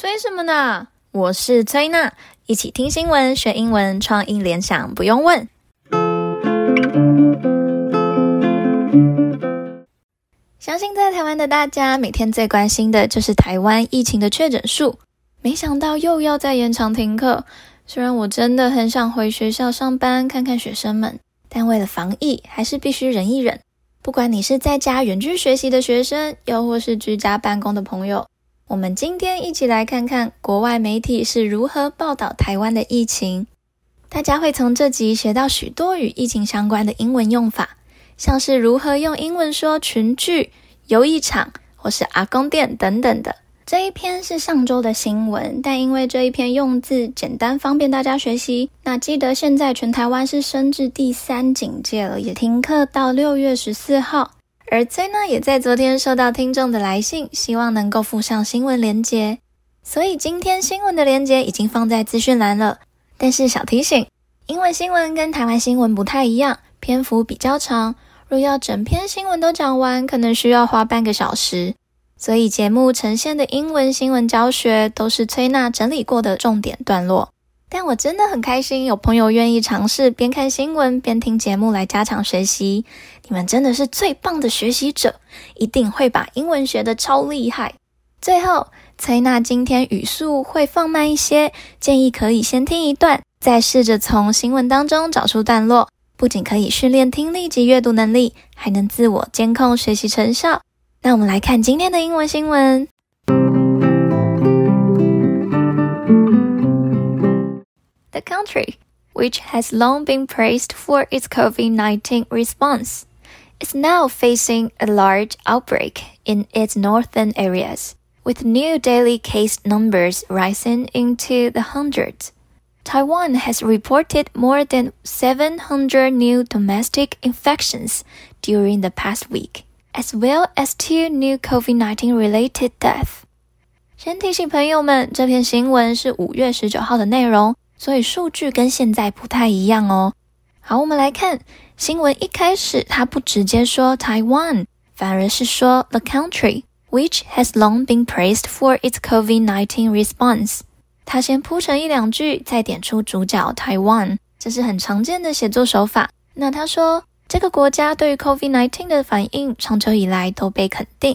催什么呢？我是崔娜，一起听新闻学英文，创意联想不用问。相信在台湾的大家，每天最关心的就是台湾疫情的确诊数。没想到又要再延长停课，虽然我真的很想回学校上班看看学生们，但为了防疫，还是必须忍一忍。不管你是在家远距学习的学生，又或是居家办公的朋友，我们今天一起来看看国外媒体是如何报道台湾的疫情。大家会从这集学到许多与疫情相关的英文用法，像是如何用英文说群聚、游艺场或是阿公店等等的。这一篇是上周的新闻，但因为这一篇用字简单，方便大家学习。那记得现在全台湾是升至第三警戒了，也停课到六月十四号。而崔呢，也在昨天收到听众的来信，希望能够附上新闻连接，所以今天新闻的连接已经放在资讯栏了。但是小提醒，英文新闻跟台湾新闻不太一样，篇幅比较长，若要整篇新闻都讲完，可能需要花半个小时。所以节目呈现的英文新闻教学都是崔娜整理过的重点段落，但我真的很开心有朋友愿意尝试边看新闻边听节目来加强学习。你们真的是最棒的学习者，一定会把英文学得超厉害。最后，崔娜今天语速会放慢一些，建议可以先听一段，再试着从新闻当中找出段落，不仅可以训练听力及阅读能力，还能自我监控学习成效。那我们来看今天的英文新闻。country, which has long been praised for its COVID-19 response, is now facing a large outbreak in its northern areas, with new daily case numbers rising into the hundreds. Taiwan has reported more than 700 new domestic infections during the past week. As well as two new COVID-19 related deaths。先提醒朋友们，这篇新闻是五月十九号的内容， 所以数据跟现在不太一样哦。好，我们来看新闻一开始，它不直接说 Taiwan，反而是说 the country which has long been praised for its COVID-19 response。它先铺成一两句，再点出主角 Taiwan，这是很常见的写作手法。那他说。这个国家对于 COVID-19 的反应，长久以来都被肯定。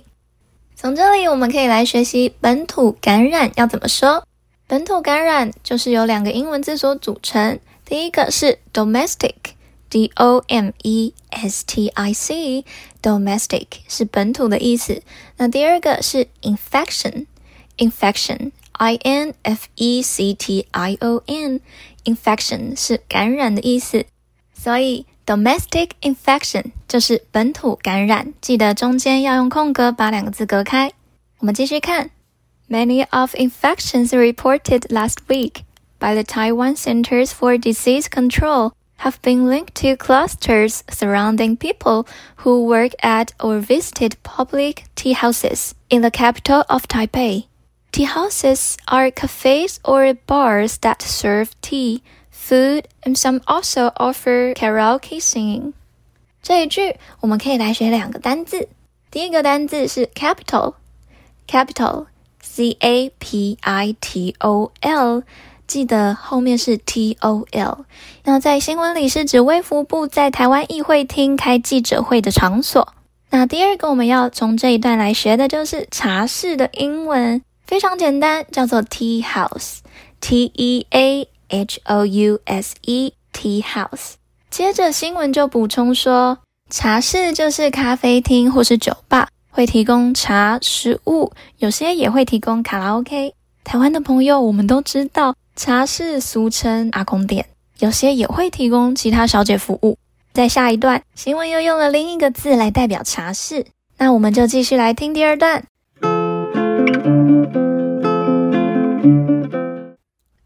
从这里我们可以来学习本土感染要怎么说。本土感染就是由两个英文字所组成，第一个是 domestic，D-O-M-E-S-T-I-C，domestic 是本土的意思。那第二个是 infection，infection，I-N-F-E-C-T-I-O-N，infection 是感染的意思，所以。Domestic infection 就是本土感染，记得中间要用空格把两个字隔开。我们继续看 ，Many of infections reported last week by the Taiwan Centers for Disease Control have been linked to clusters surrounding people who work at or visited public tea houses in the capital of Taipei. Tea houses are cafes or bars that serve tea. Food and some also offer karaoke singing。这一句我们可以来学两个单字。第一个单字是 C A P I T O L，记得后面是 t o l。那在新闻里是指威福部在台湾议会厅开记者会的场所。那第二个我们要从这一段来学的就是茶室的英文，非常简单，叫做 tea house，t e a。H O U S E Tea House。接着新闻就补充说，茶室就是咖啡厅或是酒吧，会提供茶、食物，有些也会提供卡拉 OK。台湾的朋友，我们都知道，茶室俗称阿公店，有些也会提供其他小姐服务。在下一段新闻又用了另一个字来代表茶室，那我们就继续来听第二段。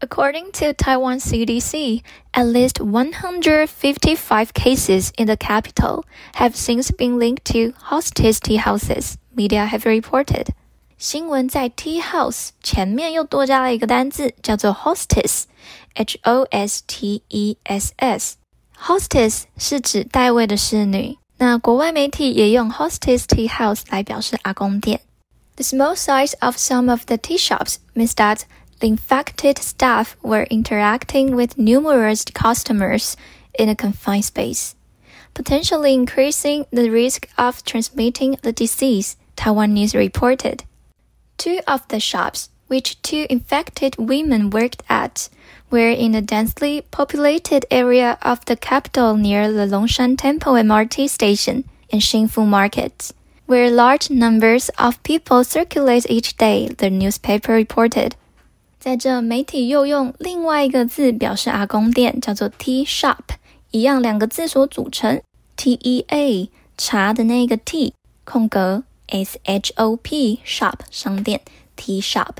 According to Taiwan CDC, at least 155 cases in the capital have since been linked to hostess tea houses, media have reported. 新闻在 tea house 前面又多加了一个单字，叫做 hostess，H-O-S-T-E-S-S。hostess 是指带位的侍女，那国外媒体也用 hostess tea house 来表示阿公店。 The small size of some of the tea shops means that the infected staff were interacting with numerous customers in a confined space, potentially increasing the risk of transmitting the disease, Taiwan News reported. Two of the shops, which two infected women worked at, were in a densely populated area of the capital near the Longshan Temple MRT station and Xinfu Market where large numbers of people circulate each day, the newspaper reported. 在这媒体又用另外一个字表示阿公店，叫做 tea shop，一样两个字所组成，T E A 茶的那个 T 空格 S H O P shop 商店 tea shop。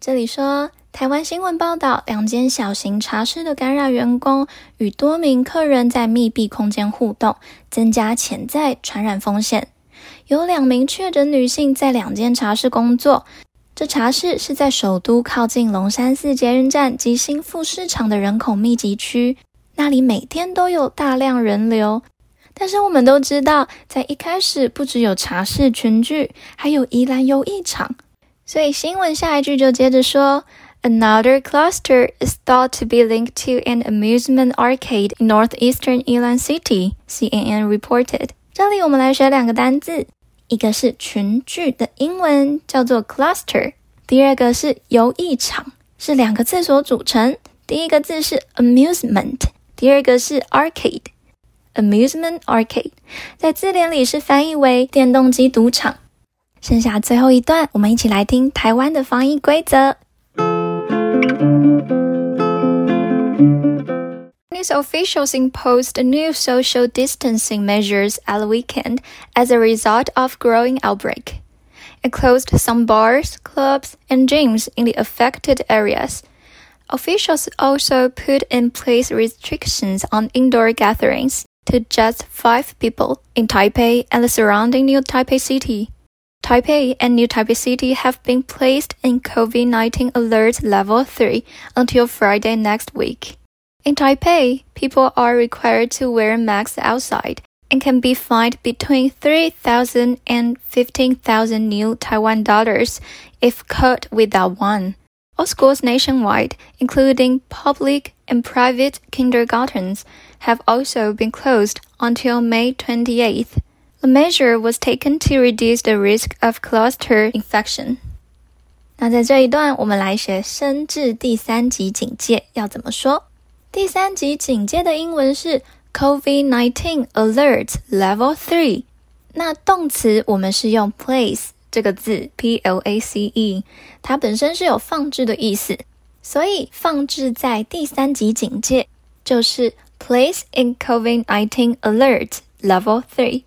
这里说，台湾新闻报道，两间小型茶室的感染员工与多名客人在密闭空间互动，增加潜在传染风险。有两名确诊女性在两间茶室工作，这茶室是在首都靠近龙山寺捷运站及新富市场的人口密集区，那里每天都有大量人流。但是我们都知道，在一开始不只有茶室群聚，还有宜兰游艺场，所以新闻下一句就接着说，Another cluster is thought to be linked to an amusement arcade in northeastern Yilan City, CNN reported。这里我们来学两个单字。一个是群聚的英文叫做 cluster，第二个是游艺场，是两个字所组成。第一个字是 amusement，第二个是 arcade。amusement arcade 在字典里是翻译为电动机赌场。剩下最后一段，我们一起来听台湾的防疫规则。Officials imposed new social distancing measures at the weekend as a result of growing outbreak. It closed some bars, clubs, and gyms in the affected areas. Officials also put in place restrictions on indoor gatherings to just five people in Taipei and the surrounding New Taipei City. Taipei and New Taipei City have been placed in COVID-19 alert level 3 until Friday next week. In Taipei, people are required to wear masks outside and can be fined between 3,000 and 15,000 new Taiwan dollars if caught without one. All schools nationwide, including public and private kindergartens, have also been closed until May 28th. The measure was taken to reduce the risk of cluster infection. 那在这一段，我们来学升至第三级警戒要怎么说。 第三级警戒的英文是 COVID-19 Alert Level Three。那动词我们是用 place 这个字，P-L-A-C-E，它本身是有放置的意思，所以放置在第三级警戒就是 place in COVID-19 Alert Level Three。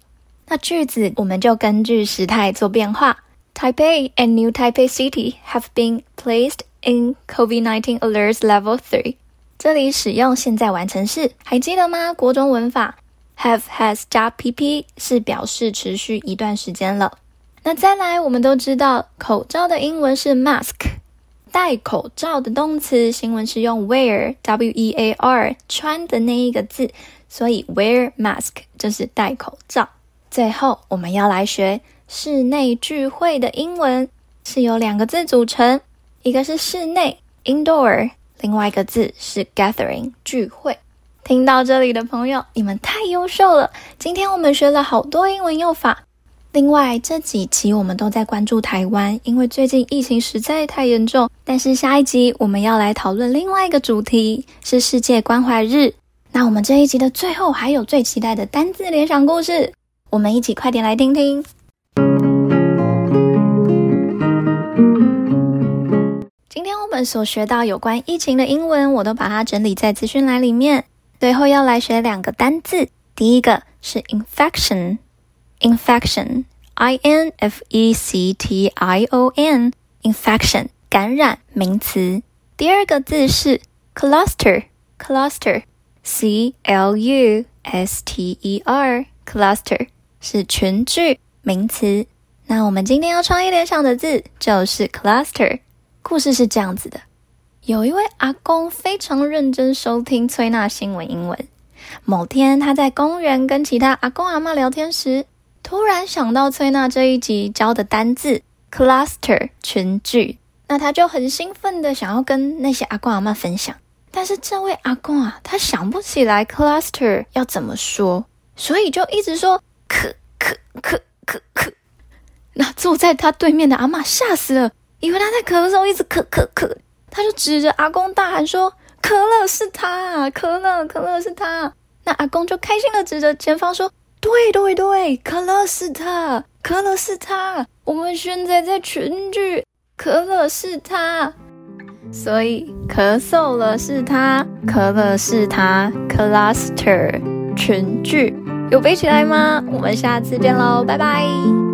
那句子我们就根据时态做变化。Taipei and New Taipei City have been placed in COVID-19 Alert Level Three。 这里使用现在完成式，还记得吗？国中文法 have has 加 pp 是表示持续一段时间了。那再来，我们都知道口罩的英文是 mask，戴口罩的动词新闻是用 wear w e a r 穿的那一个字，所以 wear mask 就是戴口罩。最后，我们要来学室内聚会的英文是由两个字组成，一个是室内 indoor。另外一个字是 gathering 聚会。听到这里的朋友，你们太优秀了！今天我们学了好多英文用法。另外这几集我们都在关注台湾，因为最近疫情实在太严重。但是下一集我们要来讨论另外一个主题，是世界关怀日。那我们这一集的最后还有最期待的单字联想故事，我们一起快点来听听。今天我们所学到有关疫情的英文，我都把它整理在资讯栏里面。最后要来学两个单字，第一个是 infection，infection，i n f e c t i o n，infection，感染名词。第二个字是 cluster，cluster，c l u s t e r，cluster 是群聚名词。那我们今天要创意联想的字就是 cluster。故事是这样子的：有一位阿公非常认真收听崔娜新闻英文。某天，他在公园跟其他阿公阿嬷聊天时，突然想到崔娜这一集教的单字 cluster 群聚。那他就很兴奋的想要跟那些阿公阿嬷分享，但是这位阿公啊，他想不起来 cluster 要怎么说，所以就一直说咳咳咳咳咳。那坐在他对面的阿嬷吓死了，以为他在咳嗽，一直咳咳咳，他就指着阿公大喊说：“可乐是他，可乐可乐是他。”那阿公就开心的指着前方说：“对对对，可乐是他，可乐是他，我们现在在群聚。”可乐是他，所以咳嗽了是他，可乐是他，cluster 群聚，有背起来吗？我们下次见喽，拜拜。